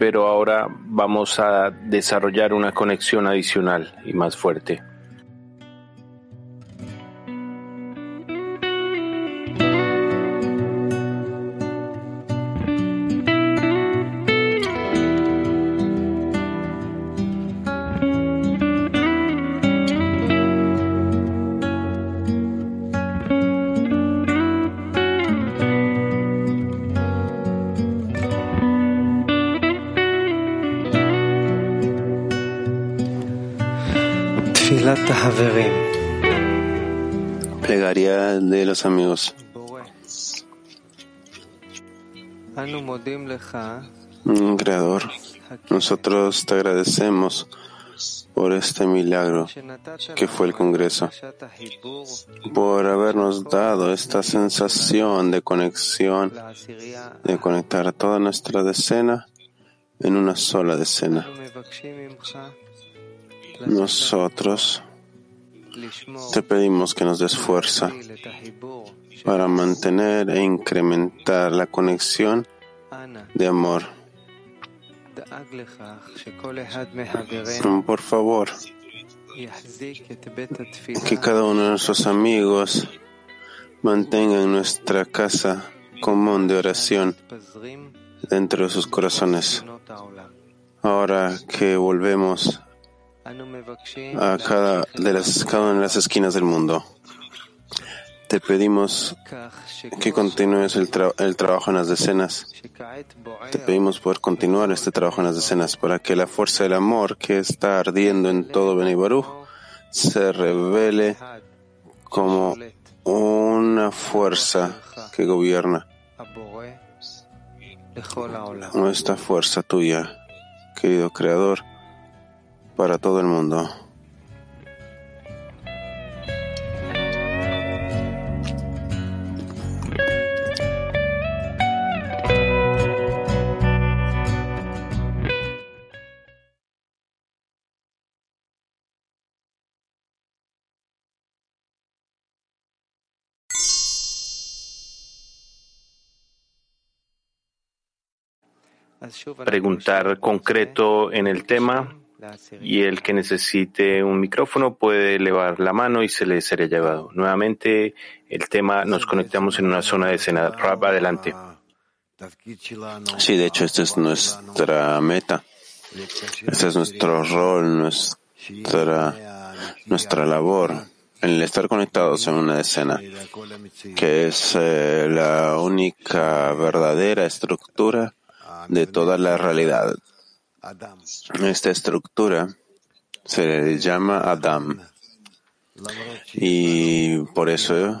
pero ahora vamos a desarrollar una conexión adicional y más fuerte. Creador, nosotros te agradecemos por este milagro que fue el Congreso, por habernos dado esta sensación de conexión, de conectar toda nuestra decena en una sola decena. Nosotros te pedimos que nos des fuerza para mantener e incrementar la conexión de amor. Por favor, que cada uno de nuestros amigos mantenga nuestra casa común de oración dentro de sus corazones. Ahora que volvemos a cada, de las, cada una de las esquinas del mundo. Te pedimos que continúes el, el, trabajo en las decenas. Te pedimos poder continuar este trabajo en las decenas para que la fuerza del amor que está ardiendo en todo Beni se revele como una fuerza que gobierna. Nuestra fuerza tuya, querido Creador para todo el mundo. Preguntar concreto en el tema y el que necesite un micrófono puede elevar la mano y se le será llevado. Nuevamente, el tema, nos conectamos en una zona de escena. Rap, adelante. Sí, de hecho, esta es nuestra meta. Este es nuestro rol, nuestra, nuestra labor. El estar conectados en una escena, que es eh, la única verdadera estructura de toda la realidad. Esta estructura se le llama Adam. Y por eso,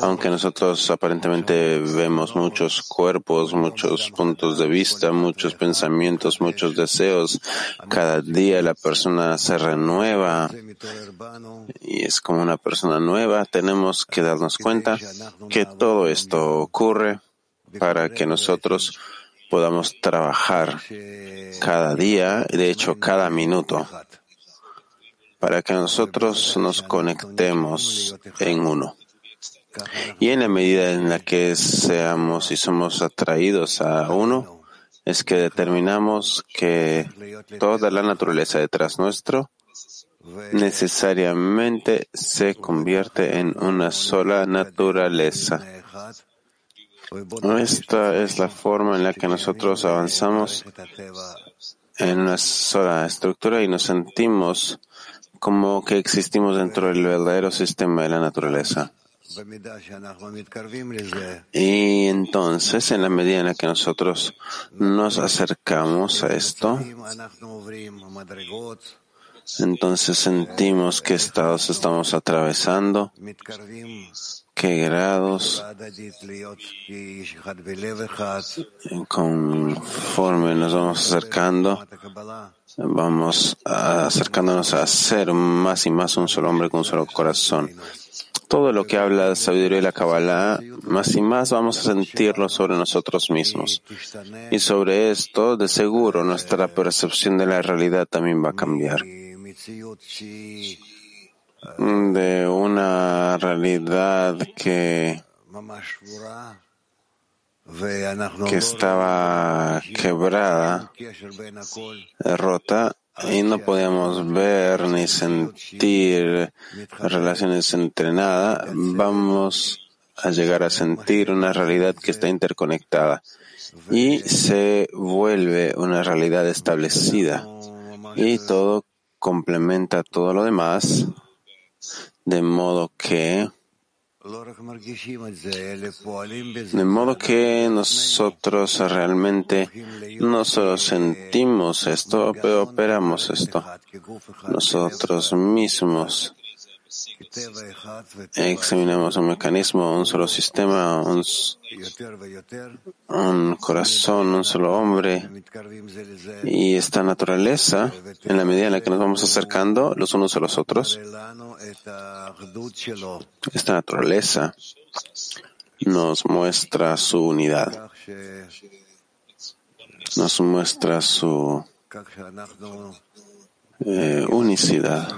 aunque nosotros aparentemente vemos muchos cuerpos, muchos puntos de vista, muchos pensamientos, muchos deseos, cada día la persona se renueva y es como una persona nueva, tenemos que darnos cuenta que todo esto ocurre para que nosotros podamos trabajar cada día, de hecho cada minuto, para que nosotros nos conectemos en uno. Y en la medida en la que seamos y somos atraídos a uno, es que determinamos que toda la naturaleza detrás nuestro necesariamente se convierte en una sola naturaleza. Esta es la forma en la que nosotros avanzamos en una sola estructura y nos sentimos como que existimos dentro del verdadero sistema de la naturaleza. Y entonces, en la medida en la que nosotros nos acercamos a esto, entonces sentimos qué estados estamos atravesando, qué grados, conforme nos vamos acercando, vamos acercándonos a ser más y más un solo hombre con un solo corazón. Todo lo que habla de sabiduría y la Kabbalah, más y más vamos a sentirlo sobre nosotros mismos. Y sobre esto, de seguro, nuestra percepción de la realidad también va a cambiar de una realidad que que estaba quebrada, rota, y no podíamos ver ni sentir relaciones entre nada, vamos a llegar a sentir una realidad que está interconectada y se vuelve una realidad establecida. Y todo complementa todo lo demás de modo que de modo que nosotros realmente no solo sentimos esto, pero operamos esto. Nosotros mismos examinamos un mecanismo, un solo sistema, un, corazón, un solo hombre. Y esta naturaleza, en la medida en la que nos vamos acercando los unos a los otros, esta naturaleza nos muestra su unidad, nos muestra su eh, unicidad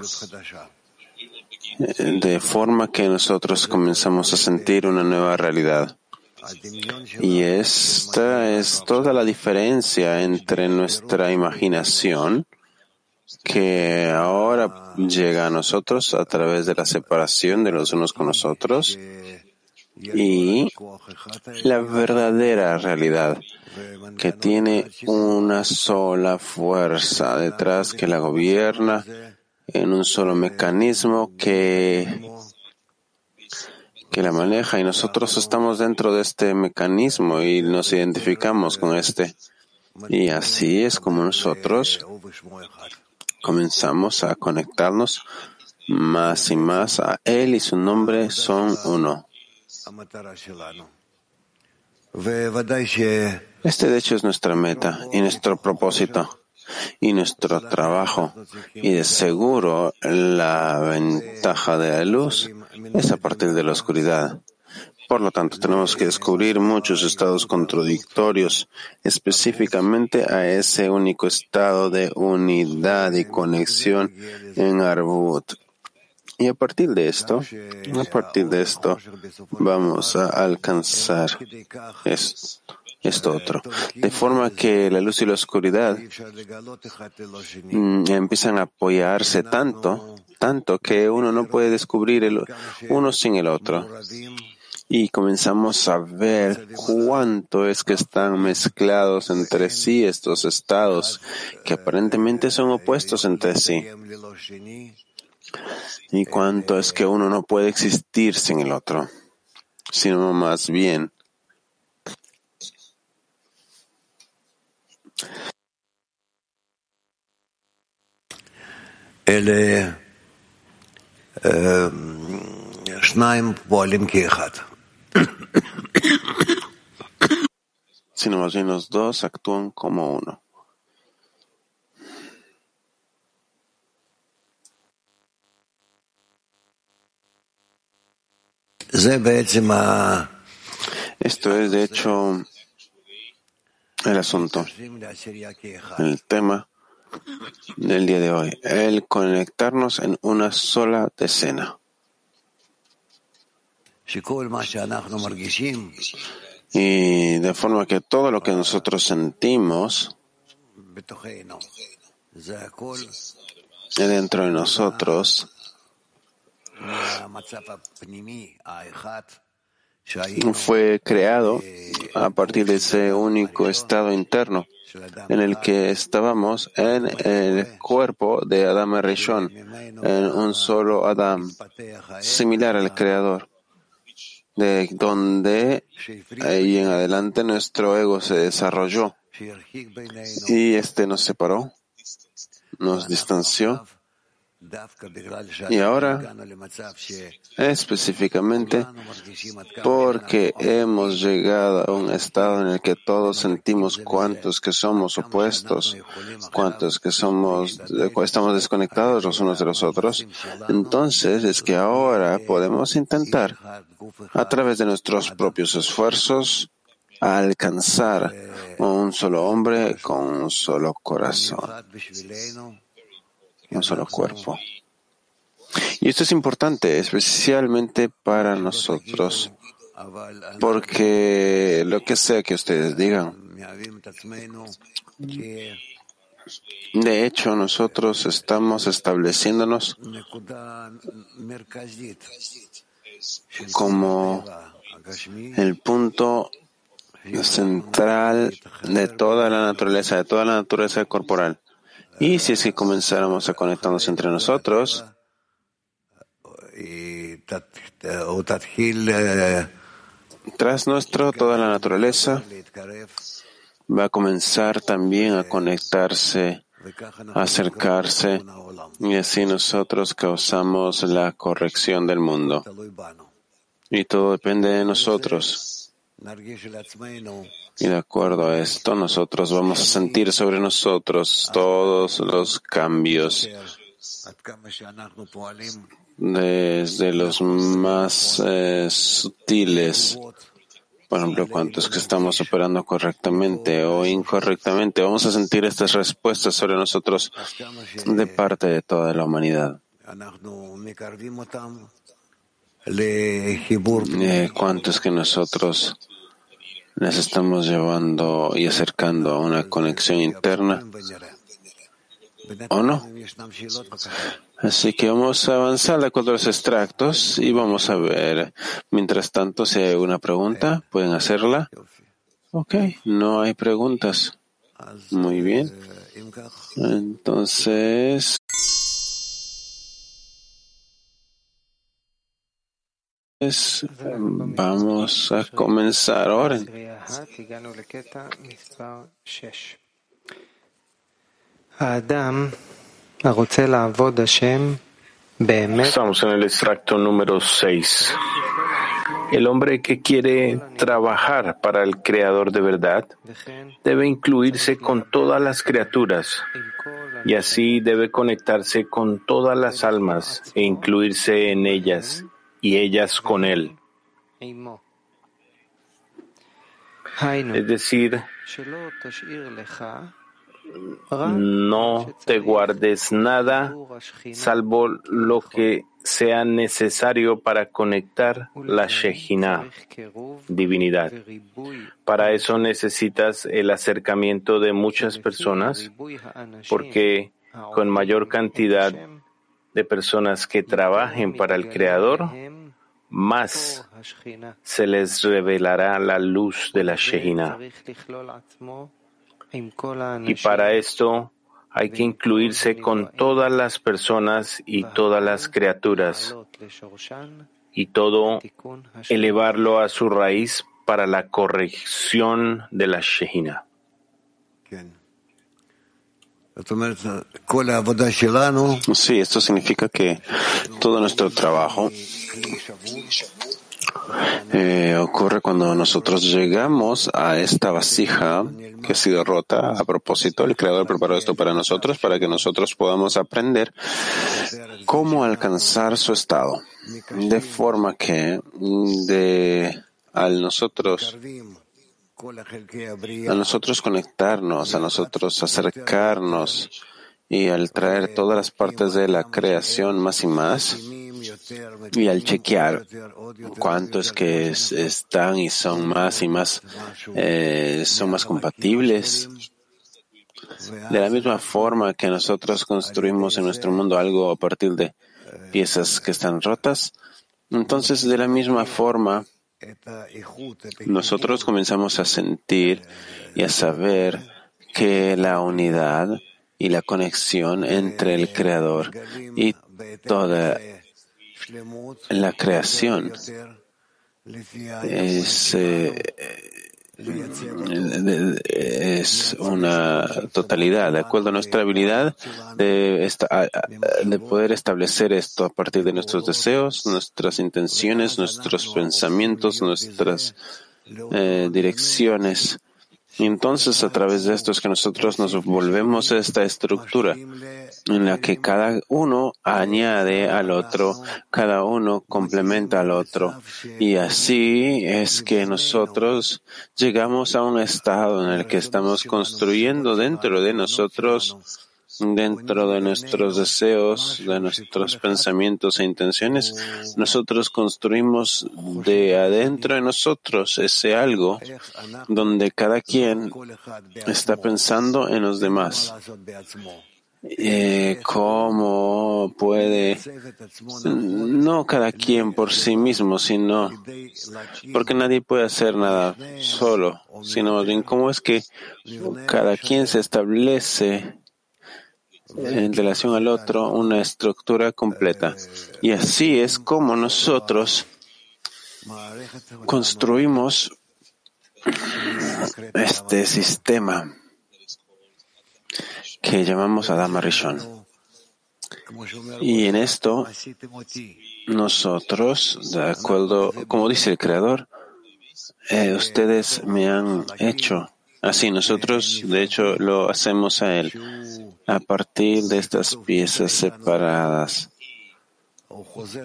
de forma que nosotros comenzamos a sentir una nueva realidad. Y esta es toda la diferencia entre nuestra imaginación, que ahora llega a nosotros a través de la separación de los unos con los otros, y la verdadera realidad, que tiene una sola fuerza detrás que la gobierna en un solo mecanismo que, que la maneja y nosotros estamos dentro de este mecanismo y nos identificamos con este. Y así es como nosotros comenzamos a conectarnos más y más a Él y su nombre son uno. Este de hecho es nuestra meta y nuestro propósito y nuestro trabajo. Y de seguro la ventaja de la luz es a partir de la oscuridad. Por lo tanto, tenemos que descubrir muchos estados contradictorios, específicamente a ese único estado de unidad y conexión en Arbut. Y a partir de esto, a partir de esto, vamos a alcanzar esto esto otro. De forma que la luz y la oscuridad mm, empiezan a apoyarse tanto, tanto que uno no puede descubrir uno sin el otro. Y comenzamos a ver cuánto es que están mezclados entre sí estos estados que aparentemente son opuestos entre sí. Y cuánto es que uno no puede existir sin el otro, sino más bien אלה שניים פועלים כאחד. Sino más bien los dos actúan como uno. Esto es, de hecho, el asunto, el tema del día de hoy, el conectarnos en una sola decena. Y de forma que todo lo que nosotros sentimos dentro de nosotros fue creado a partir de ese único estado interno en el que estábamos en el cuerpo de Adam Rishon, en un solo Adam, similar al Creador, de donde ahí en adelante nuestro ego se desarrolló y este nos separó, nos distanció y ahora, específicamente, porque hemos llegado a un estado en el que todos sentimos cuántos que somos opuestos, cuántos que somos, estamos desconectados los unos de los otros, entonces es que ahora podemos intentar, a través de nuestros propios esfuerzos, alcanzar un solo hombre con un solo corazón un solo cuerpo. Y esto es importante, especialmente para nosotros, porque lo que sea que ustedes digan, de hecho, nosotros estamos estableciéndonos como el punto central de toda la naturaleza, de toda la naturaleza corporal. Y si es que comenzáramos a conectarnos entre nosotros, tras nuestro, toda la naturaleza va a comenzar también a conectarse, a acercarse, y así nosotros causamos la corrección del mundo. Y todo depende de nosotros. Y de acuerdo a esto, nosotros vamos a sentir sobre nosotros todos los cambios, desde los más eh, sutiles. Por ejemplo, cuántos que estamos operando correctamente o incorrectamente, vamos a sentir estas respuestas sobre nosotros de parte de toda la humanidad. Eh, cuántos que nosotros les estamos llevando y acercando a una conexión interna o no. Así que vamos a avanzar de acuerdo los extractos y vamos a ver. Mientras tanto, si hay una pregunta, pueden hacerla. Ok, no hay preguntas. Muy bien. Entonces. Vamos a comenzar ahora. Estamos en el extracto número 6. El hombre que quiere trabajar para el Creador de verdad debe incluirse con todas las criaturas y así debe conectarse con todas las almas e incluirse en ellas y ellas con él. Es decir, no te guardes nada salvo lo que sea necesario para conectar la Shejina, divinidad. Para eso necesitas el acercamiento de muchas personas, porque con mayor cantidad de personas que trabajen para el Creador, más se les revelará la luz de la Shejina. Y para esto hay que incluirse con todas las personas y todas las criaturas y todo elevarlo a su raíz para la corrección de la Shehina. Sí, esto significa que todo nuestro trabajo eh, ocurre cuando nosotros llegamos a esta vasija que ha sido rota a propósito. El Creador preparó esto para nosotros para que nosotros podamos aprender cómo alcanzar su estado. De forma que de, al nosotros a nosotros conectarnos, a nosotros acercarnos y al traer todas las partes de la creación más y más, y al chequear cuántos que están y son más y más, eh, son más compatibles. De la misma forma que nosotros construimos en nuestro mundo algo a partir de piezas que están rotas, entonces de la misma forma nosotros comenzamos a sentir y a saber que la unidad y la conexión entre el Creador y toda la creación es, eh, es una totalidad, de acuerdo a nuestra habilidad de, de poder establecer esto a partir de nuestros deseos, nuestras intenciones, nuestros pensamientos, nuestras eh, direcciones y entonces a través de esto es que nosotros nos volvemos a esta estructura en la que cada uno añade al otro, cada uno complementa al otro. Y así es que nosotros llegamos a un estado en el que estamos construyendo dentro de nosotros dentro de nuestros deseos, de nuestros pensamientos e intenciones, nosotros construimos de adentro de nosotros ese algo donde cada quien está pensando en los demás. Eh, cómo puede, no cada quien por sí mismo, sino porque nadie puede hacer nada solo, sino bien cómo es que cada quien se establece en relación al otro una estructura completa. Y así es como nosotros construimos este sistema que llamamos Adama Rishon. Y en esto, nosotros, de acuerdo, como dice el Creador, eh, ustedes me han hecho así. Nosotros, de hecho, lo hacemos a Él a partir de estas piezas separadas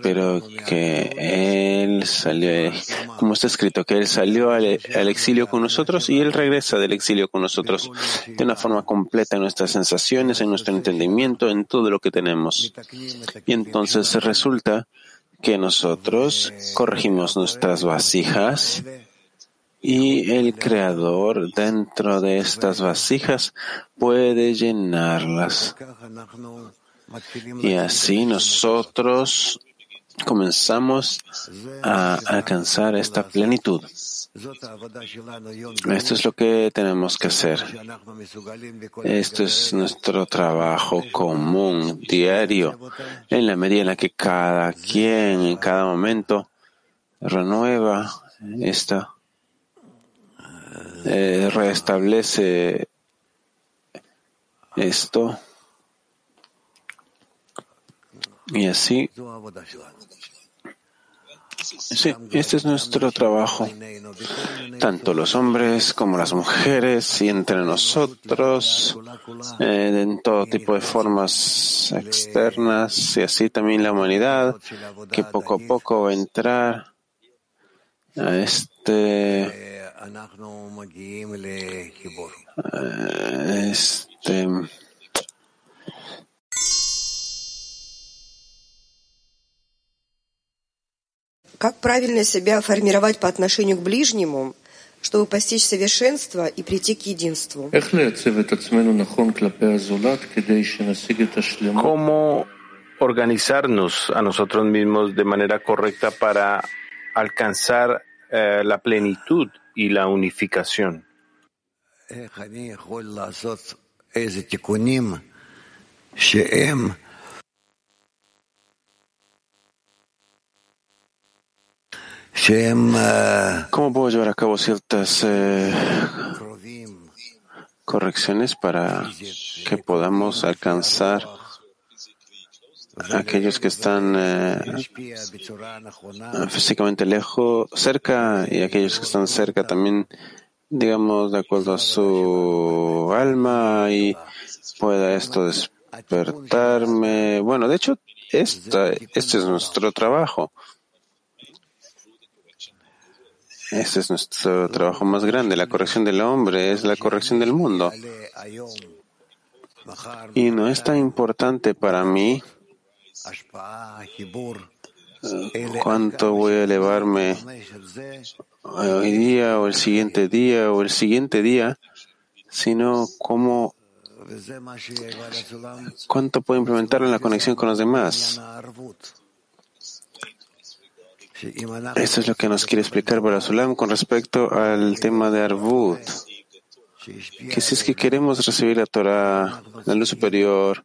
pero que él salió, como está escrito, que él salió al, exilio con nosotros y él regresa del exilio con nosotros de una forma completa en nuestras sensaciones, en nuestro entendimiento, en todo lo que tenemos. Y entonces resulta que nosotros corregimos nuestras vasijas y el creador dentro de estas vasijas puede llenarlas. Y así nosotros comenzamos a alcanzar esta plenitud. Esto es lo que tenemos que hacer. Esto es nuestro trabajo común, diario, en la medida en la que cada quien en cada momento renueva esta, eh, restablece esto. Y así, sí, este es nuestro trabajo, tanto los hombres como las mujeres y entre nosotros, eh, en todo tipo de formas externas y así también la humanidad, que poco a poco va a entrar a este, este Как правильно себя формировать по отношению к ближнему, чтобы постичь совершенство и прийти к единству? ¿Cómo organizarnos a nosotros mismos de manera correcta para alcanzar eh, la plenitud y la unificación? ¿Cómo puedo llevar a cabo ciertas eh, correcciones para que podamos alcanzar aquellos que están eh, físicamente lejos, cerca, y aquellos que están cerca también, digamos, de acuerdo a su alma y pueda esto despertarme. Bueno, de hecho, esta, este es nuestro trabajo. Este es nuestro trabajo más grande. La corrección del hombre es la corrección del mundo. Y no es tan importante para mí cuánto voy a elevarme hoy día o el siguiente día o el siguiente día, sino cómo cuánto puedo implementar en la conexión con los demás. Esto es lo que nos quiere explicar Barasulam con respecto al tema de Arvut. Que si es que queremos recibir la Torah, la luz superior,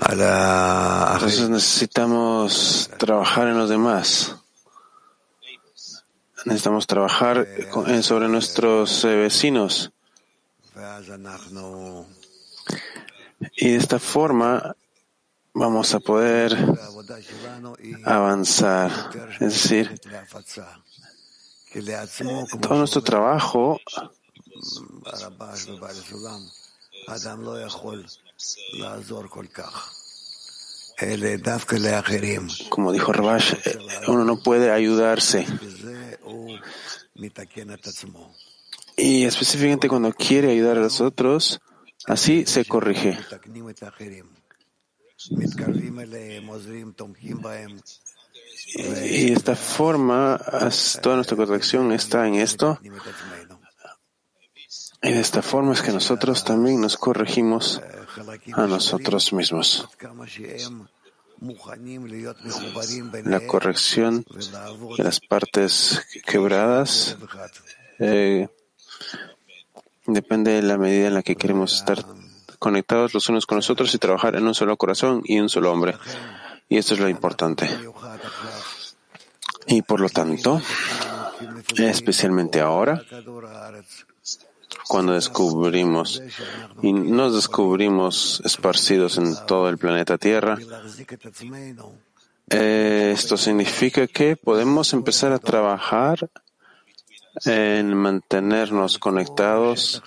Entonces necesitamos trabajar en los demás. Necesitamos trabajar sobre nuestros eh, vecinos. Y de esta forma vamos a poder avanzar. Es decir, todo nuestro trabajo como dijo Rabash, uno no puede ayudarse. Y específicamente cuando quiere ayudar a los otros, así se corrige. Y de esta forma, toda nuestra corrección está en esto. Y de esta forma es que nosotros también nos corregimos a nosotros mismos. La corrección de las partes quebradas eh, depende de la medida en la que queremos estar conectados los unos con los otros y trabajar en un solo corazón y un solo hombre. Y esto es lo importante. Y por lo tanto, especialmente ahora, cuando descubrimos y nos descubrimos esparcidos en todo el planeta Tierra, eh, esto significa que podemos empezar a trabajar en mantenernos conectados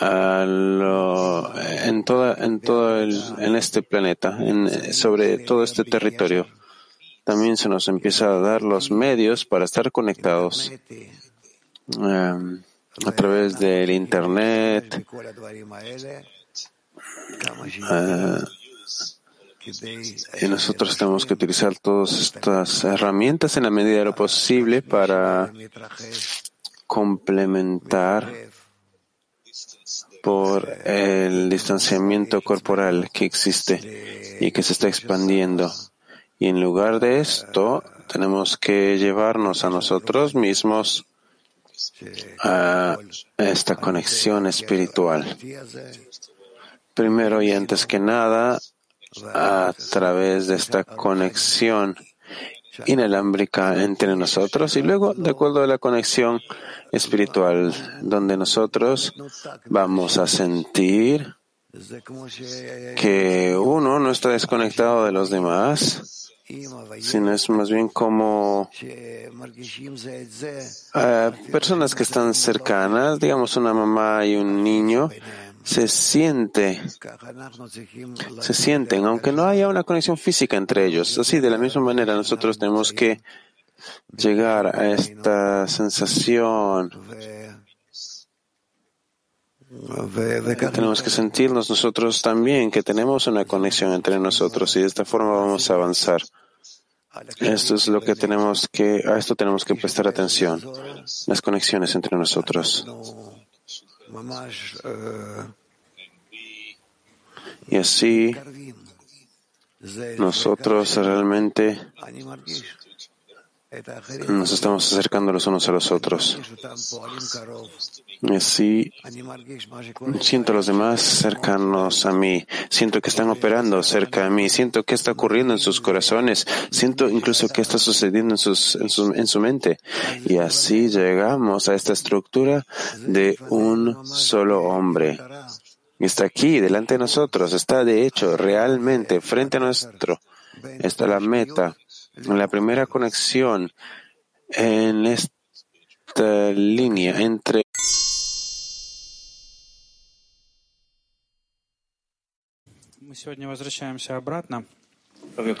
a en toda, en todo el, en este planeta, en, sobre todo este territorio. También se nos empieza a dar los medios para estar conectados em, a través del internet. Eh, y nosotros tenemos que utilizar todas estas herramientas en la medida de lo posible para complementar por el distanciamiento corporal que existe y que se está expandiendo. Y en lugar de esto, tenemos que llevarnos a nosotros mismos a esta conexión espiritual. Primero y antes que nada, a través de esta conexión inalámbrica entre nosotros y luego de acuerdo a la conexión espiritual donde nosotros vamos a sentir que uno no está desconectado de los demás, sino es más bien como eh, personas que están cercanas, digamos una mamá y un niño, se siente, se sienten, aunque no haya una conexión física entre ellos. Así, de la misma manera, nosotros tenemos que llegar a esta sensación. Tenemos que sentirnos nosotros también que tenemos una conexión entre nosotros y de esta forma vamos a avanzar. Esto es lo que tenemos que, a esto tenemos que prestar atención, las conexiones entre nosotros. Y así nosotros realmente nos estamos acercando los unos a los otros. Y así siento a los demás cercanos a mí, siento que están operando cerca de mí, siento que está ocurriendo en sus corazones, siento incluso que está sucediendo en su mente. Y así llegamos a esta estructura de un solo hombre. Está aquí, delante de nosotros, está de hecho realmente frente a nuestro. Está la meta la primera conexión en esta línea entre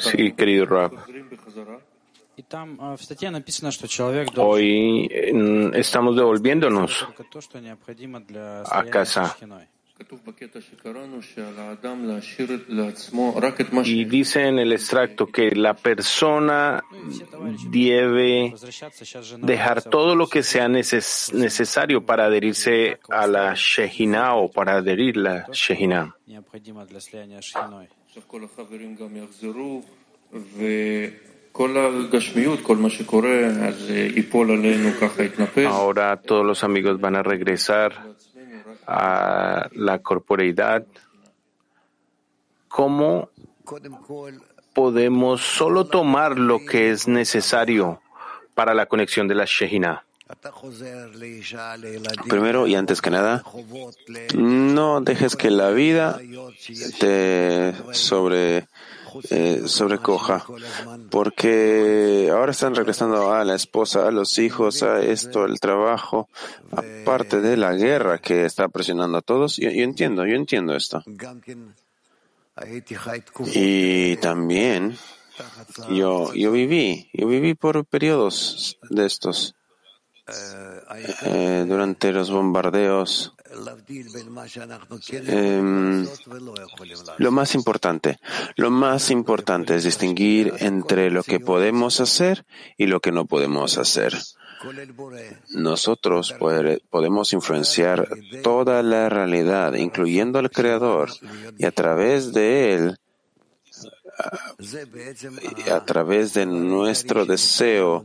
Sí, querido Rab. Hoy estamos devolviéndonos a casa. Y dice en el extracto que la persona debe dejar todo lo que sea necesario para adherirse a la Shejina o para adherir la Shejina. Ahora todos los amigos van a regresar a la corporeidad, ¿cómo podemos solo tomar lo que es necesario para la conexión de la Shejina? Primero y antes que nada, no dejes que la vida te sobre, eh, sobrecoja, porque ahora están regresando a la esposa, a los hijos, a esto, el trabajo, aparte de la guerra que está presionando a todos. Yo, yo entiendo, yo entiendo esto. Y también yo, yo viví, yo viví por periodos de estos. Eh, durante los bombardeos. Eh, lo más importante, lo más importante es distinguir entre lo que podemos hacer y lo que no podemos hacer. Nosotros podemos influenciar toda la realidad, incluyendo al Creador, y a través de Él a través de nuestro deseo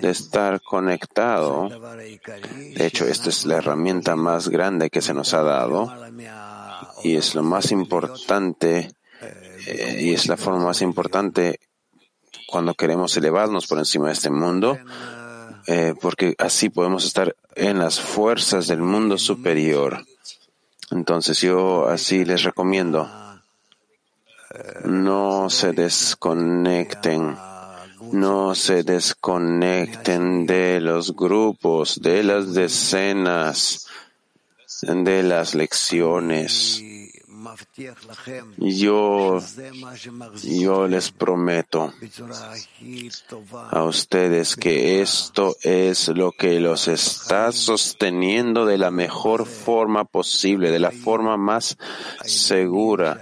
de estar conectado. De hecho, esta es la herramienta más grande que se nos ha dado y es lo más importante eh, y es la forma más importante cuando queremos elevarnos por encima de este mundo, eh, porque así podemos estar en las fuerzas del mundo superior. Entonces yo así les recomiendo no se desconecten, no se desconecten de los grupos, de las decenas, de las lecciones. Yo, yo les prometo a ustedes que esto es lo que los está sosteniendo de la mejor forma posible, de la forma más segura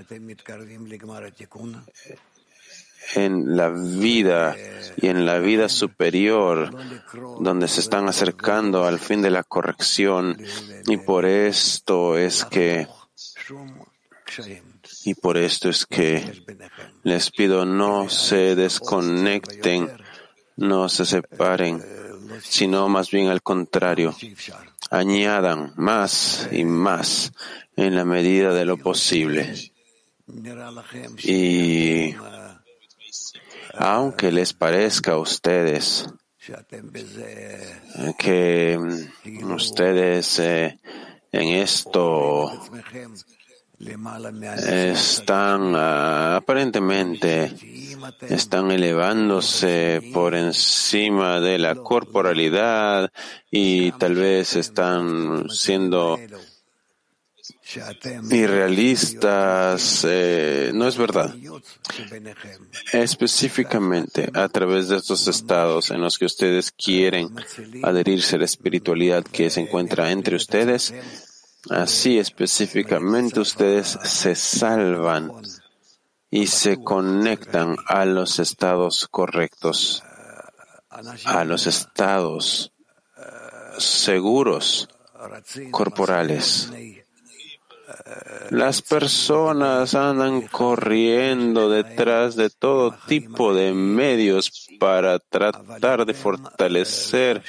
en la vida y en la vida superior, donde se están acercando al fin de la corrección. Y por esto es que y por esto es que les pido no se desconecten, no se separen, sino más bien al contrario, añadan más y más en la medida de lo posible. Y aunque les parezca a ustedes que ustedes eh, en esto están ah, aparentemente están elevándose por encima de la corporalidad y tal vez están siendo irrealistas. Eh, no es verdad. Específicamente a través de estos estados en los que ustedes quieren adherirse a la espiritualidad que se encuentra entre ustedes, Así específicamente ustedes se salvan y se conectan a los estados correctos, a los estados seguros corporales. Las personas andan corriendo detrás de todo tipo de medios para tratar de fortalecer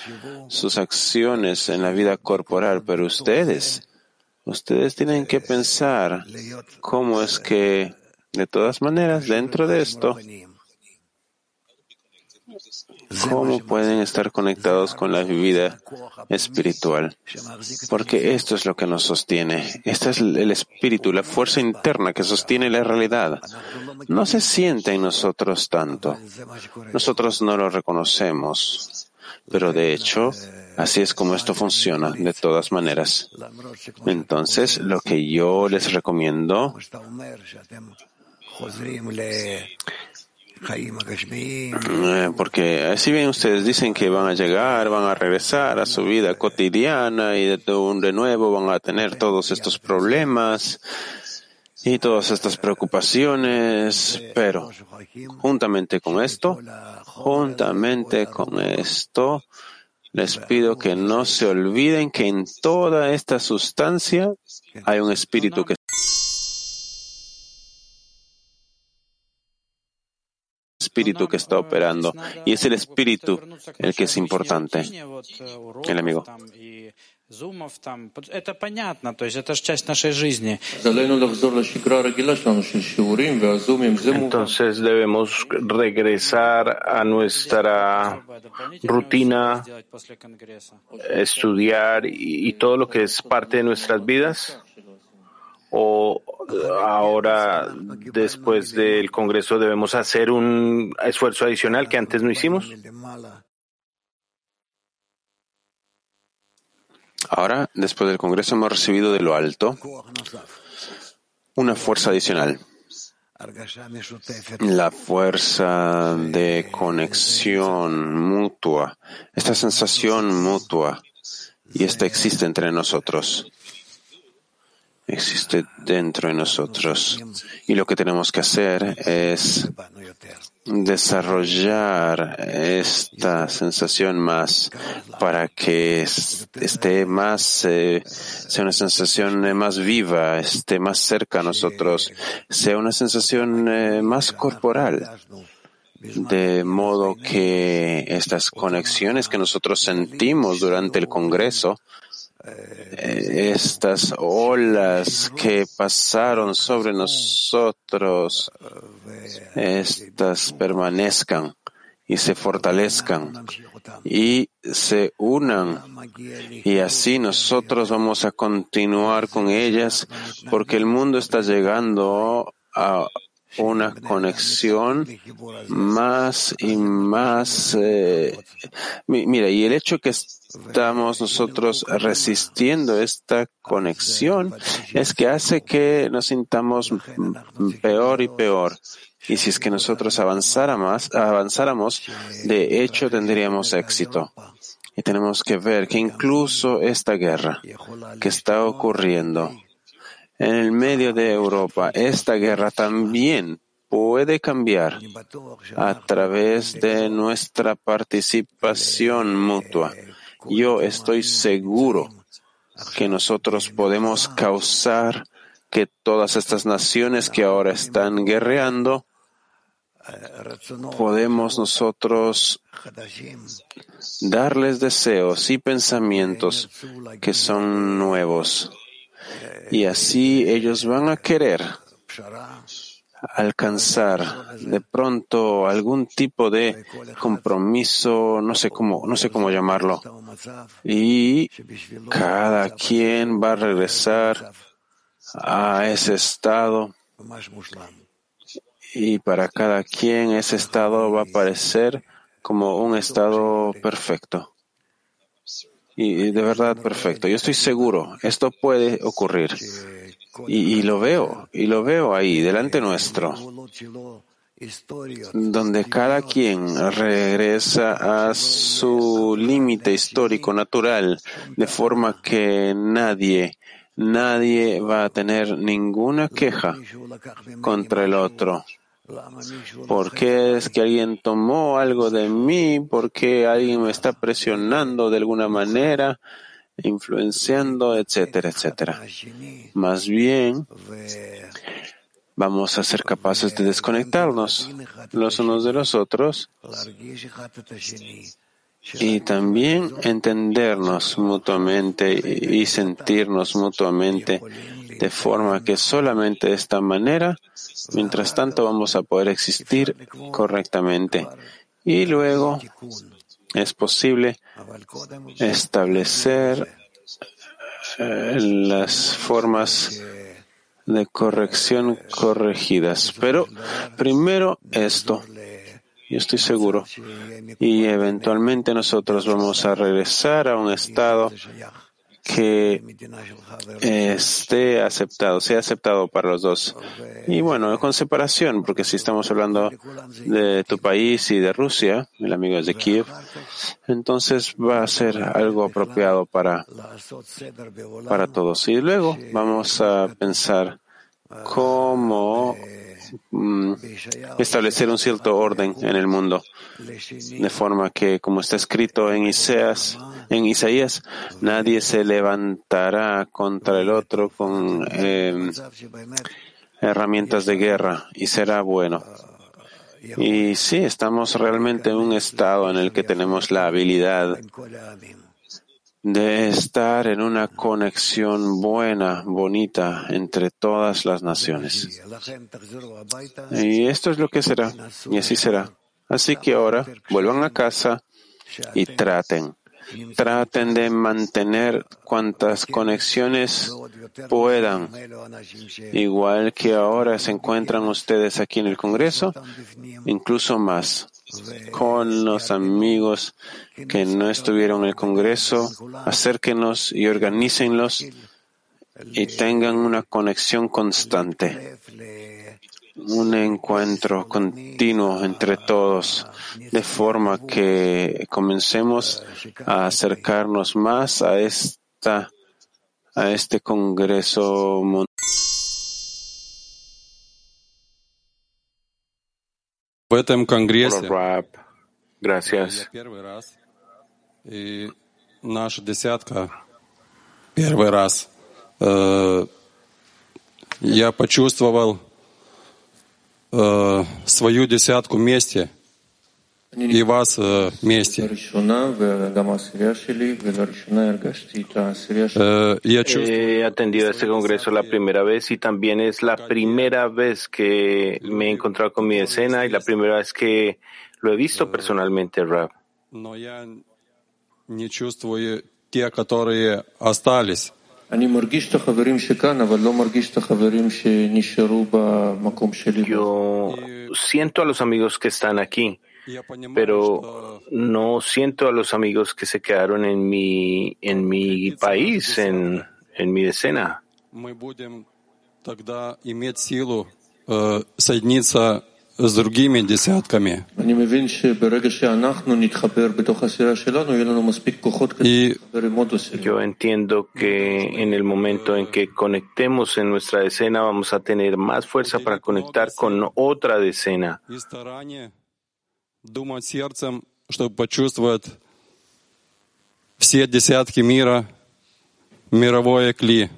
sus acciones en la vida corporal, pero ustedes Ustedes tienen que pensar cómo es que, de todas maneras, dentro de esto, cómo pueden estar conectados con la vida espiritual. Porque esto es lo que nos sostiene. Este es el espíritu, la fuerza interna que sostiene la realidad. No se siente en nosotros tanto. Nosotros no lo reconocemos. Pero de hecho, Así es como esto funciona, de todas maneras. Entonces, lo que yo les recomiendo eh, porque así bien ustedes dicen que van a llegar, van a regresar a su vida cotidiana y de nuevo van a tener todos estos problemas y todas estas preocupaciones, pero juntamente con esto, juntamente con esto, les pido que no se olviden que en toda esta sustancia hay un espíritu que espíritu que está operando y es el espíritu el que es importante, el amigo зумов там. Это понятно, то есть это же часть нашей жизни. Entonces debemos regresar a nuestra rutina, estudiar y, y todo lo que es parte de nuestras vidas. O ahora, después del Congreso, debemos hacer un esfuerzo adicional que antes no hicimos. Ahora, después del Congreso, hemos recibido de lo alto una fuerza adicional. La fuerza de conexión mutua, esta sensación mutua, y esta existe entre nosotros existe dentro de nosotros. Y lo que tenemos que hacer es desarrollar esta sensación más para que esté más, eh, sea una sensación eh, más viva, esté más cerca a nosotros, sea una sensación eh, más corporal. De modo que estas conexiones que nosotros sentimos durante el Congreso estas olas que pasaron sobre nosotros, estas permanezcan y se fortalezcan y se unan. Y así nosotros vamos a continuar con ellas porque el mundo está llegando a una conexión más y más. Eh, mira, y el hecho que estamos nosotros resistiendo esta conexión es que hace que nos sintamos peor y peor. Y si es que nosotros avanzáramos, de hecho tendríamos éxito. Y tenemos que ver que incluso esta guerra que está ocurriendo en el medio de Europa, esta guerra también puede cambiar a través de nuestra participación mutua. Yo estoy seguro que nosotros podemos causar que todas estas naciones que ahora están guerreando, podemos nosotros darles deseos y pensamientos que son nuevos. Y así ellos van a querer alcanzar de pronto algún tipo de compromiso, no sé cómo, no sé cómo llamarlo. Y cada quien va a regresar a ese estado. Y para cada quien ese estado va a parecer como un estado perfecto y de verdad perfecto. Yo estoy seguro, esto puede ocurrir. Y, lo veo, y lo veo ahí, delante nuestro, donde cada quien regresa a su límite histórico natural, de forma que nadie, nadie va a tener ninguna queja contra el otro. ¿Por qué es que alguien tomó algo de mí? ¿Por qué alguien me está presionando de alguna manera, influenciando, etcétera, etcétera? Más bien, vamos a ser capaces de desconectarnos los unos de los otros y también entendernos mutuamente y sentirnos mutuamente de forma que solamente de esta manera, mientras tanto, vamos a poder existir correctamente. Y luego es posible establecer eh, las formas de corrección corregidas. Pero primero esto. Yo estoy seguro. Y eventualmente nosotros vamos a regresar a un estado que esté aceptado, sea aceptado para los dos. Y bueno, con separación, porque si estamos hablando de tu país y de Rusia, el amigo es de Kiev, entonces va a ser algo apropiado para, para todos. Y luego vamos a pensar cómo Mm, establecer un cierto orden en el mundo, de forma que, como está escrito en Isaías, nadie se levantará contra el otro con em, herramientas de guerra y será bueno. Y sí, estamos realmente en un estado en el que tenemos la habilidad de estar en una conexión buena, bonita entre todas las naciones. Y esto es lo que será, y así será. Así que ahora vuelvan a casa y traten, traten de mantener cuantas conexiones puedan, igual que ahora se encuentran ustedes aquí en el Congreso, incluso más con los amigos que no estuvieron en el Congreso, acérquenos y organícenlos y tengan una conexión constante, un encuentro continuo entre todos, de forma que comencemos a acercarnos más a esta a este Congreso mundial. В этом конгрессе. Gracias. первый раз, и наша десятка первый раз. Э, я почувствовал э, свою десятку вместе и вас. He atendido a este congreso la primera vez y también es la primera vez que me he encontrado con mi escena y la primera vez que lo he visto personalmente, Rab. Yo siento a los amigos que están aquí, pero no siento a los amigos que se quedaron en mi, en mi país, en, en mi decena. Yo entiendo que en el momento en que conectemos en nuestra decena vamos a tener más fuerza para conectar con otra decena. думать сердцем, чтобы почувствовать все десятки мира, мировое кли.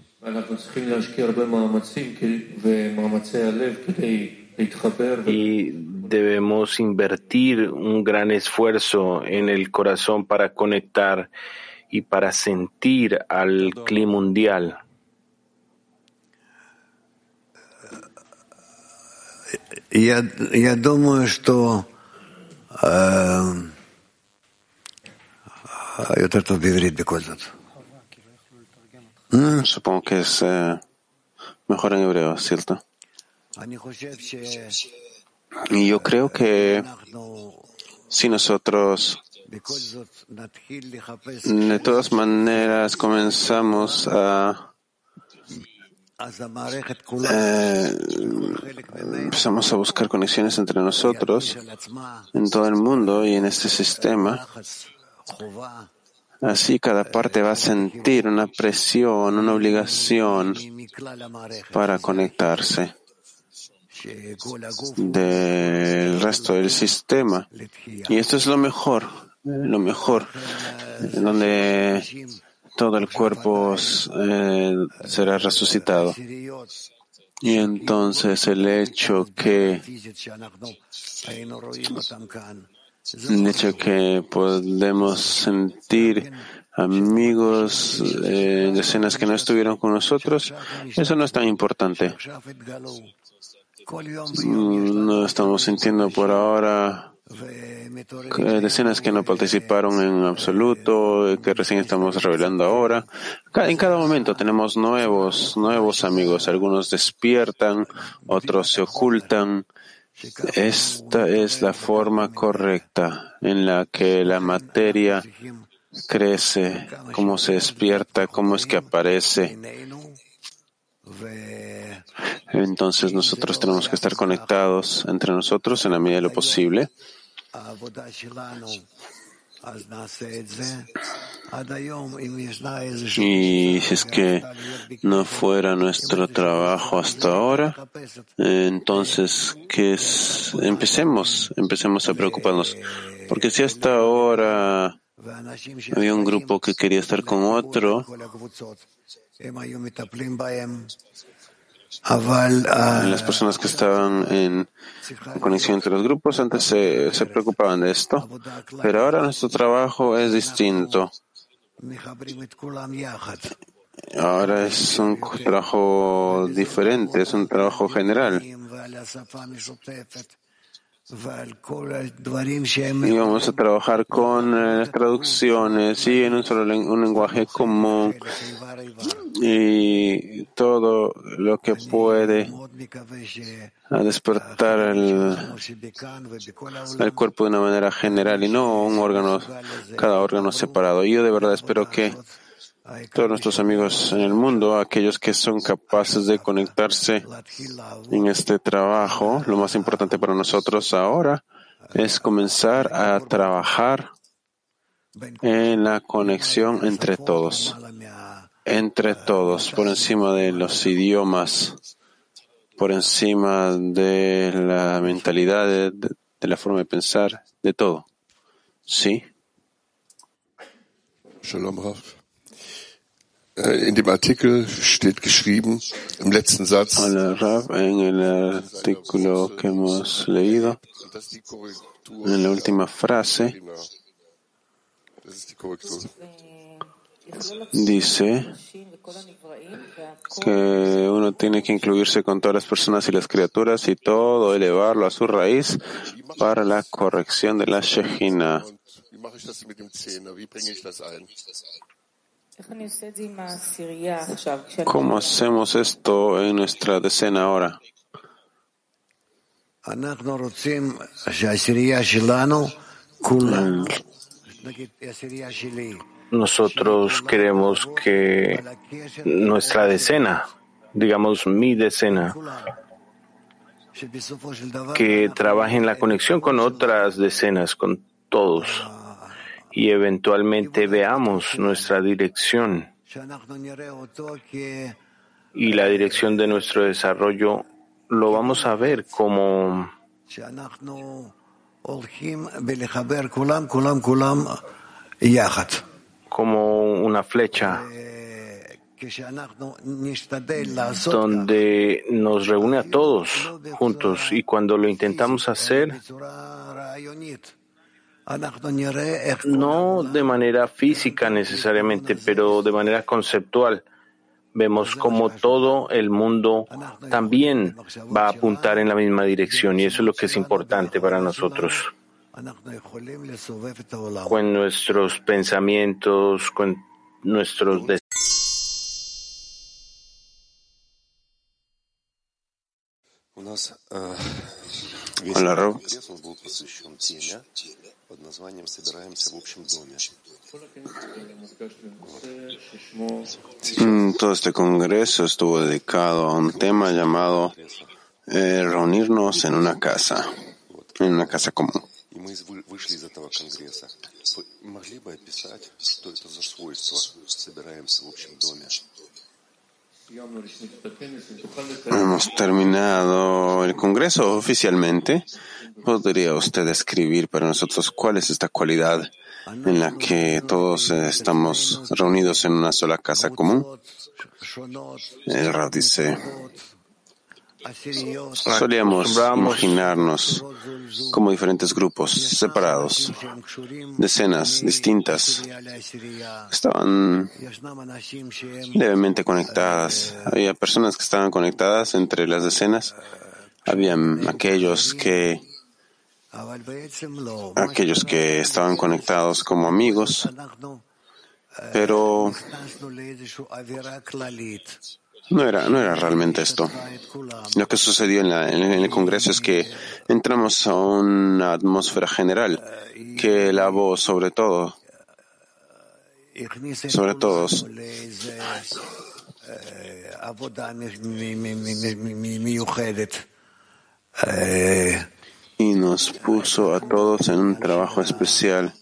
Y debemos invertir un gran esfuerzo en el corazón para conectar y para sentir al clima mundial. Я, я думаю, что Supongo que es eh, mejor en hebreo, ¿cierto? Y yo creo que si nosotros de todas maneras comenzamos a eh, empezamos a buscar conexiones entre nosotros en todo el mundo y en este sistema. Así cada parte va a sentir una presión, una obligación para conectarse del resto del sistema. Y esto es lo mejor, lo mejor, donde todo el cuerpo eh, será resucitado. Y entonces el hecho que el hecho que podemos sentir amigos eh, decenas que no estuvieron con nosotros, eso no es tan importante. No estamos sintiendo por ahora decenas que no participaron en absoluto, eh, que recién estamos revelando ahora. En cada momento tenemos nuevos, nuevos amigos. Algunos despiertan, otros se ocultan. Esta es la forma correcta en la que la materia crece, cómo se despierta, cómo es que aparece. Entonces nosotros tenemos que estar conectados entre nosotros en la medida de lo posible. Y si es que no fuera nuestro trabajo hasta ahora, entonces que es? empecemos, empecemos a preocuparnos. Porque si hasta ahora había un grupo que quería estar con otro, las personas que estaban en conexión entre los grupos antes se, se preocupaban de esto, pero ahora nuestro trabajo es distinto. Ahora es un trabajo diferente, es un trabajo general. Y vamos a trabajar con eh, traducciones y en un solo un lenguaje común y todo lo que puede a despertar el, cuerpo de una manera general y no un órgano, cada órgano separado. Yo de verdad espero que todos nuestros amigos en el mundo, aquellos que son capaces de conectarse en este trabajo, lo más importante para nosotros ahora es comenzar a trabajar en la conexión entre todos, entre todos, por encima de los idiomas, por encima de la mentalidad, de, la forma de pensar, de todo. ¿Sí? Shalom. Äh, In dem Artikel steht geschrieben, im letzten Satz, en el artículo que hemos leído, en la última frase, dice que uno tiene que incluirse con todas las personas y las criaturas y todo elevarlo a su raíz para la corrección de la Shejina. ¿Cómo hacemos esto en nuestra decena ahora? Mm. Nosotros queremos que nuestra decena, digamos mi decena, que trabaje en la conexión con otras decenas, con todos y eventualmente veamos nuestra dirección y la dirección de nuestro desarrollo, lo vamos a ver como como una flecha donde nos reúne a todos juntos y cuando lo intentamos hacer no de manera física necesariamente, pero de manera conceptual. Vemos como todo el mundo también va a apuntar en la misma dirección y eso es lo que es importante para nosotros. Con nuestros pensamientos, con nuestros deseos. Hola, Rob. Mm, todo este congreso estuvo dedicado a un tema llamado eh, reunirnos en una casa, en una casa común. Hemos terminado el Congreso oficialmente. ¿Podría usted describir para nosotros cuál es esta cualidad en la que todos estamos reunidos en una sola casa común? El Rab dice, Solíamos imaginarnos como diferentes grupos separados, decenas distintas, estaban levemente conectadas. Había personas que estaban conectadas entre las decenas. Habían aquellos que aquellos que estaban conectados como amigos, pero no era, no era realmente esto. Lo que sucedió en, el Congreso es que entramos a una atmósfera general que lavó sobre todo, sobre todos, y nos puso a todos en un trabajo especial.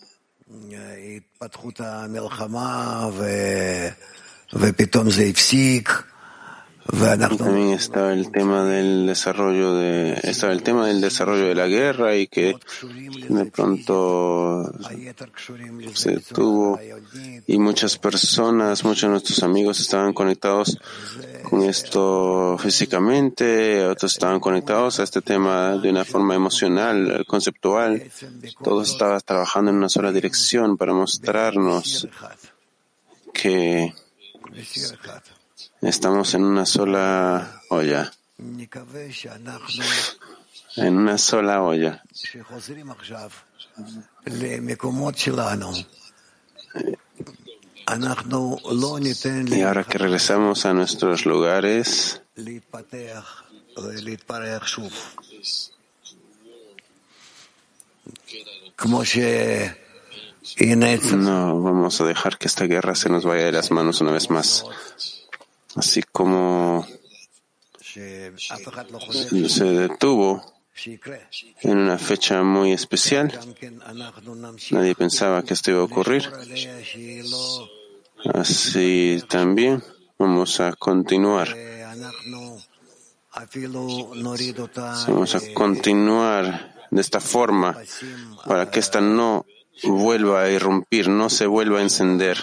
También estaba el tema del desarrollo de estaba el tema del desarrollo de la guerra y que de pronto se tuvo y muchas personas, muchos de nuestros amigos estaban conectados con esto físicamente, otros estaban conectados a este tema de una forma emocional, conceptual. Todos estaban trabajando en una sola dirección para mostrarnos que Estamos en una sola olla. En una sola olla. Y ahora que regresamos a nuestros lugares, no vamos a dejar que esta guerra se nos vaya de las manos una vez más así como se detuvo en una fecha muy especial. Nadie pensaba que esto iba a ocurrir. Así también vamos a continuar. Vamos a continuar de esta forma para que esta no vuelva a irrumpir, no se vuelva a encender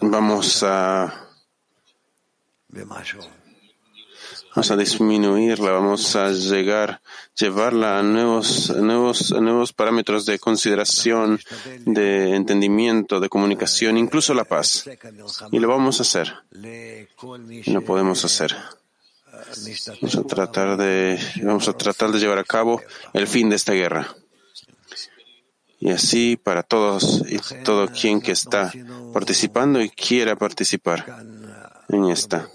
vamos a, vamos a disminuirla, vamos a llegar, llevarla a nuevos, nuevos, nuevos parámetros de consideración, de entendimiento, de comunicación, incluso la paz. Y lo vamos a hacer. Lo podemos hacer. Vamos a tratar de, vamos a tratar de llevar a cabo el fin de esta guerra. Y así para todos y todo quien que está participando y quiera participar en esta.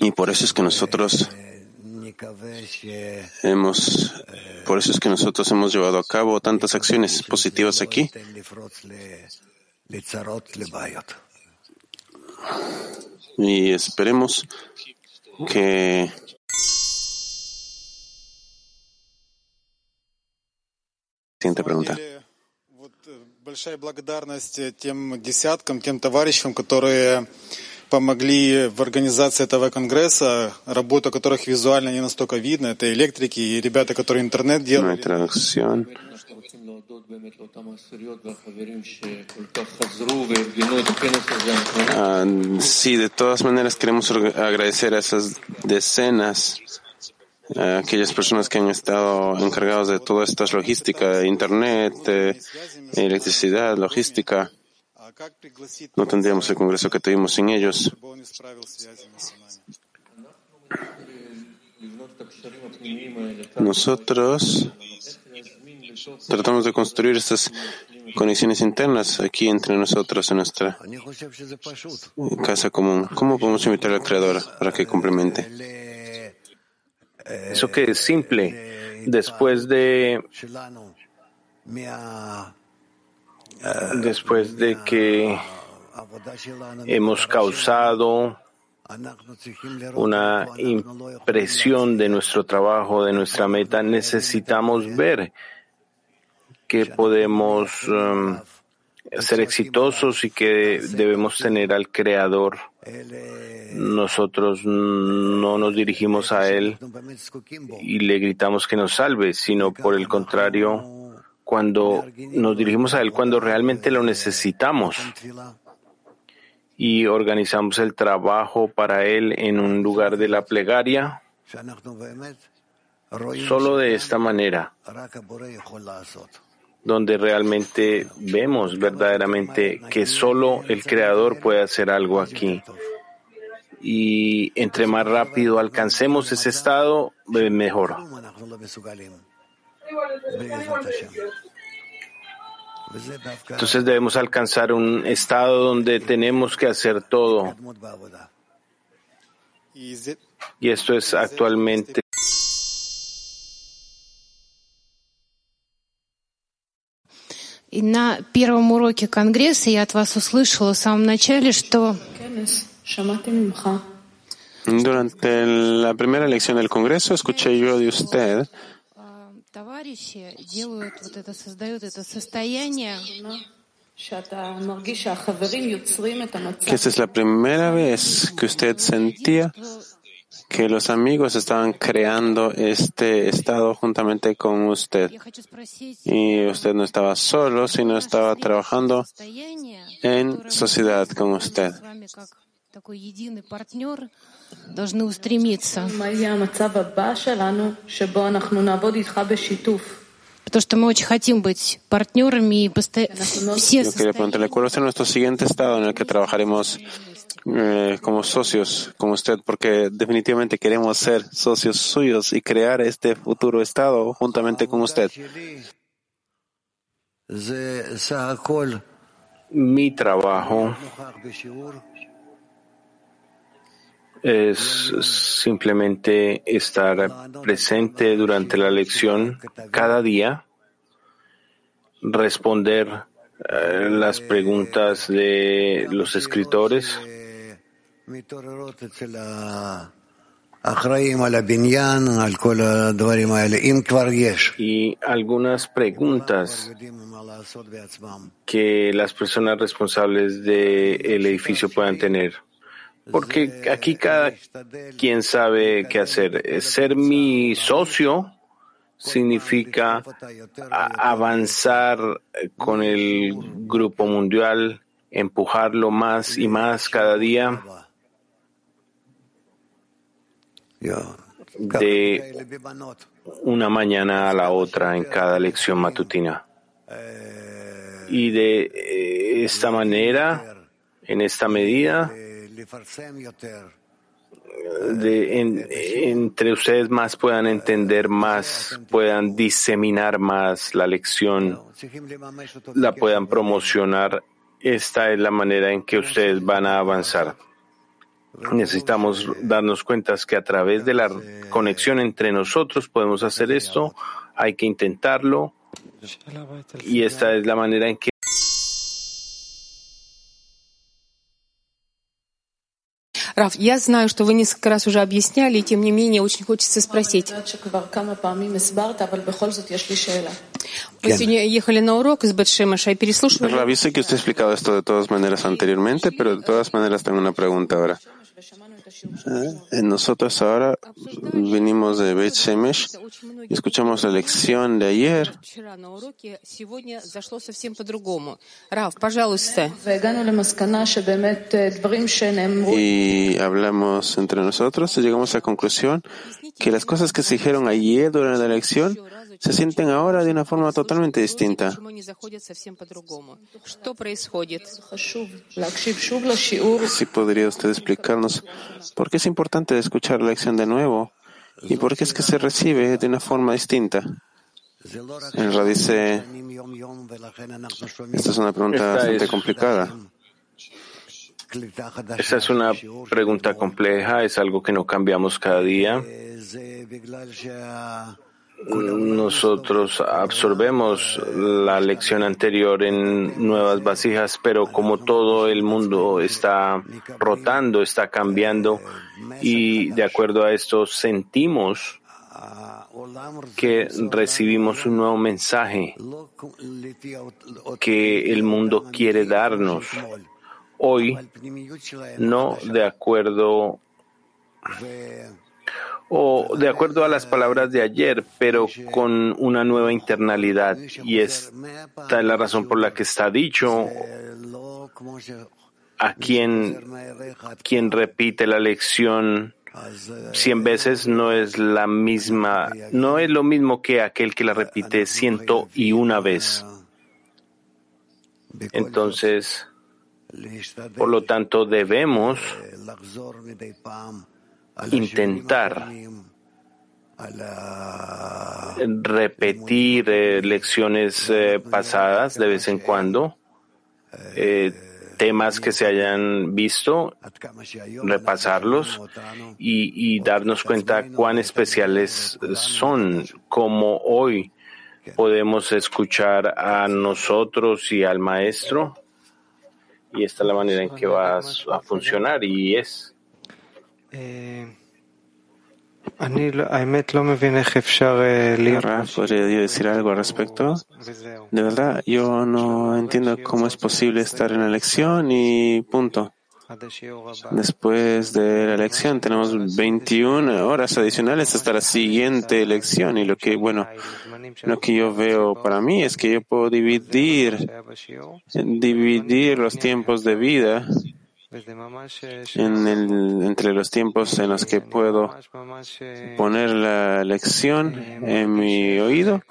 Y por eso es que nosotros hemos, por eso es que nosotros hemos llevado a cabo tantas acciones positivas aquí. Y esperemos que Siguiente pregunta. Э, большая благодарность э, тем десяткам, тем товарищам, которые помогли в организации этого конгресса, работа которых визуально не настолько видно. Это электрики и ребята, которые интернет делают. А, sí, de todas maneras queremos agradecer a esas decenas Eh, aquellas personas que han estado encargados de toda esta logística, internet, eh, electricidad, logística. No tendríamos el congreso que tuvimos sin ellos. Nosotros tratamos de construir estas conexiones internas aquí entre nosotros en nuestra casa común. ¿Cómo podemos invitar al Creador para que complemente? Eso que es simple, después de después de que hemos causado una impresión de nuestro trabajo, de nuestra meta, necesitamos ver que podemos em, ser exitosos y que debemos tener al Creador nosotros no nos dirigimos a Él y le gritamos que nos salve, sino por el contrario, cuando nos dirigimos a Él cuando realmente lo necesitamos y organizamos el trabajo para Él en un lugar de la plegaria, solo de esta manera donde realmente vemos verdaderamente que solo el Creador puede hacer algo aquí. Y entre más rápido alcancemos ese estado, mejor. Entonces debemos alcanzar un estado donde tenemos que hacer todo. Y esto es actualmente И на первом уроке Конгресса я от вас услышала в самом начале, что Durante la primera lección del Congreso escuché yo de usted. А, товарищи делают вот это, создают это состояние, que esta es la primera vez que usted sentía que los amigos estaban creando este estado juntamente con usted. Y usted no estaba solo, sino estaba trabajando en sociedad con usted. Yo quería preguntarle cuál es nuestro siguiente estado en el que trabajaremos eh, como socios con usted, porque definitivamente queremos ser socios suyos y crear este futuro estado juntamente con usted. Mi trabajo es simplemente estar presente durante la lección cada día, responder eh, las preguntas de los escritores y algunas preguntas que las personas responsables del edificio puedan tener. Porque aquí cada quien sabe qué hacer. Ser mi socio significa avanzar con el grupo mundial, empujarlo más y más cada día de una mañana a la otra en cada lección matutina. Y de esta manera, en esta medida, de, en, entre ustedes más puedan entender más, puedan diseminar más la lección, la puedan promocionar. Esta es la manera en que ustedes van a avanzar. Necesitamos darnos cuenta que a través de la conexión entre nosotros podemos hacer esto, hay que intentarlo y esta es la manera en que Раф, я знаю, что вы несколько раз уже объясняли, и тем не менее очень хочется спросить. Мы сегодня ехали на урок из Бетшемеша и переслушивали... Rav, sé que usted ha explicado esto de todas maneras anteriormente, pero de todas maneras tengo una pregunta ahora. ¿Eh? Nosotros ahora venimos de Beit Shemesh y escuchamos la lección de ayer. Y hablamos entre nosotros y llegamos a la conclusión que las cosas que se dijeron ayer durante la lección se sienten ahora de una forma totalmente distinta. Si podría usted explicarnos por qué es importante escuchar la lección de nuevo y por qué es que se recibe de una forma distinta. En Ra dice, esta es una pregunta bastante complicada. Esa es una pregunta compleja, es algo que no cambiamos cada día. Nosotros absorbemos la lección anterior en nuevas vasijas, pero como todo el mundo está rotando, está cambiando, y de acuerdo a esto sentimos que recibimos un nuevo mensaje que el mundo quiere darnos. Hoy, no de acuerdo o de acuerdo a las palabras de ayer, pero con una nueva internalidad. Y esta es la razón por la que está dicho a quien, quien repite la lección cien veces no es la misma, no es lo mismo que aquel que la repite ciento y una vez. Entonces, por lo tanto, debemos intentar repetir eh, lecciones eh, pasadas de vez en cuando, eh, temas que se hayan visto, repasarlos y, y darnos cuenta cuán especiales son, como hoy podemos escuchar a nosotros y al maestro. Y esta es la manera en que va a, a funcionar y es. Ra, ¿Podría decir algo al respecto? De verdad, yo no entiendo cómo es posible estar en la lección y punto. Después de la lección tenemos 21 horas adicionales hasta la siguiente lección y lo que, bueno, lo que yo veo para mí es que yo puedo dividir, dividir los tiempos de vida en el, entre los tiempos en los que puedo poner la lección en mi oído,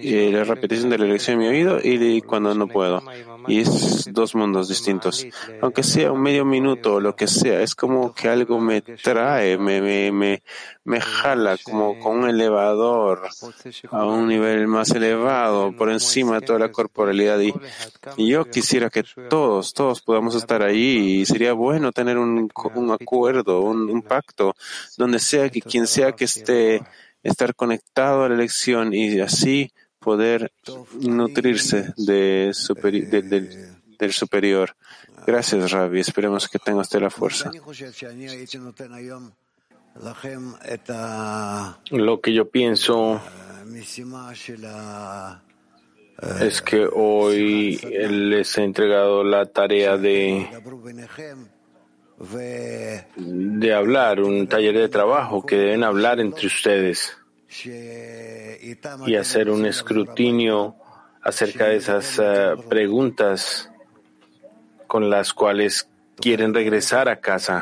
y la repetición de la lección en mi oído y cuando no puedo. Y es dos mundos distintos. Aunque sea un medio minuto o lo que sea, es como que algo me trae, me, me, me, me jala como con un elevador a un nivel más elevado, por encima de toda la corporalidad. Y, y yo quisiera que todos, todos podamos estar ahí y sería bueno tener un, un acuerdo, un, un, pacto, donde sea que quien sea que esté, estar conectado a la elección y así poder nutrirse de superi de, de, del superior. Gracias, Rabbi. Esperemos que tenga usted la fuerza. Lo que yo pienso es que hoy les he entregado la tarea de, de hablar, un taller de trabajo que deben hablar entre ustedes y hacer un escrutinio acerca de esas uh, preguntas con las cuales quieren regresar a casa.